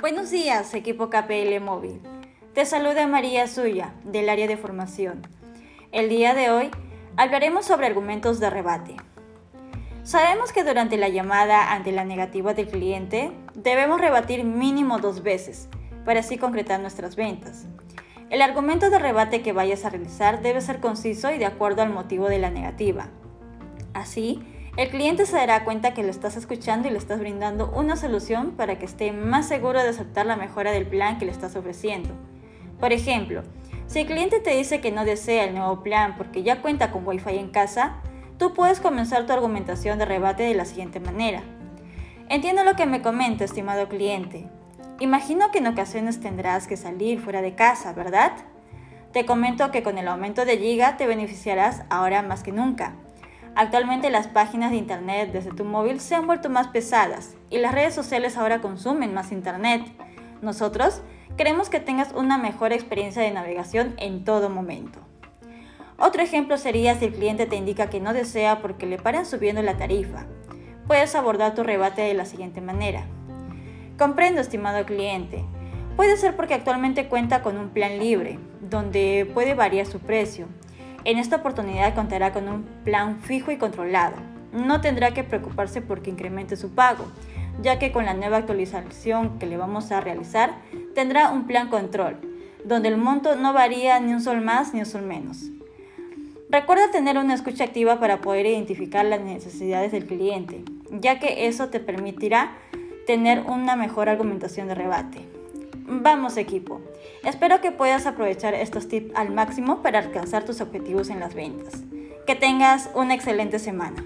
Buenos días, equipo KPL Móvil. Te saluda María Suya, del área de formación. El día de hoy hablaremos sobre argumentos de rebate. Sabemos que durante la llamada ante la negativa del cliente debemos rebatir mínimo dos veces para así concretar nuestras ventas. El argumento de rebate que vayas a realizar debe ser conciso y de acuerdo al motivo de la negativa. Así, el cliente se dará cuenta que lo estás escuchando y le estás brindando una solución para que esté más seguro de aceptar la mejora del plan que le estás ofreciendo. Por ejemplo, si el cliente te dice que no desea el nuevo plan porque ya cuenta con Wi-Fi en casa, tú puedes comenzar tu argumentación de rebate de la siguiente manera. Entiendo lo que me comenta, estimado cliente. Imagino que en ocasiones tendrás que salir fuera de casa, ¿verdad? Te comento que con el aumento de giga te beneficiarás ahora más que nunca. Actualmente las páginas de internet desde tu móvil se han vuelto más pesadas y las redes sociales ahora consumen más internet. Nosotros queremos que tengas una mejor experiencia de navegación en todo momento. Otro ejemplo sería si el cliente te indica que no desea porque le paran subiendo la tarifa. Puedes abordar tu rebate de la siguiente manera. Comprendo, estimado cliente. Puede ser porque actualmente cuenta con un plan libre, donde puede variar su precio. En esta oportunidad contará con un plan fijo y controlado. No tendrá que preocuparse porque incremente su pago, ya que con la nueva actualización que le vamos a realizar, tendrá un plan control, donde el monto no varía ni un sol más ni un sol menos. Recuerda tener una escucha activa para poder identificar las necesidades del cliente, ya que eso te permitirá tener una mejor argumentación de rebate. Vamos equipo, espero que puedas aprovechar estos tips al máximo para alcanzar tus objetivos en las ventas. Que tengas una excelente semana.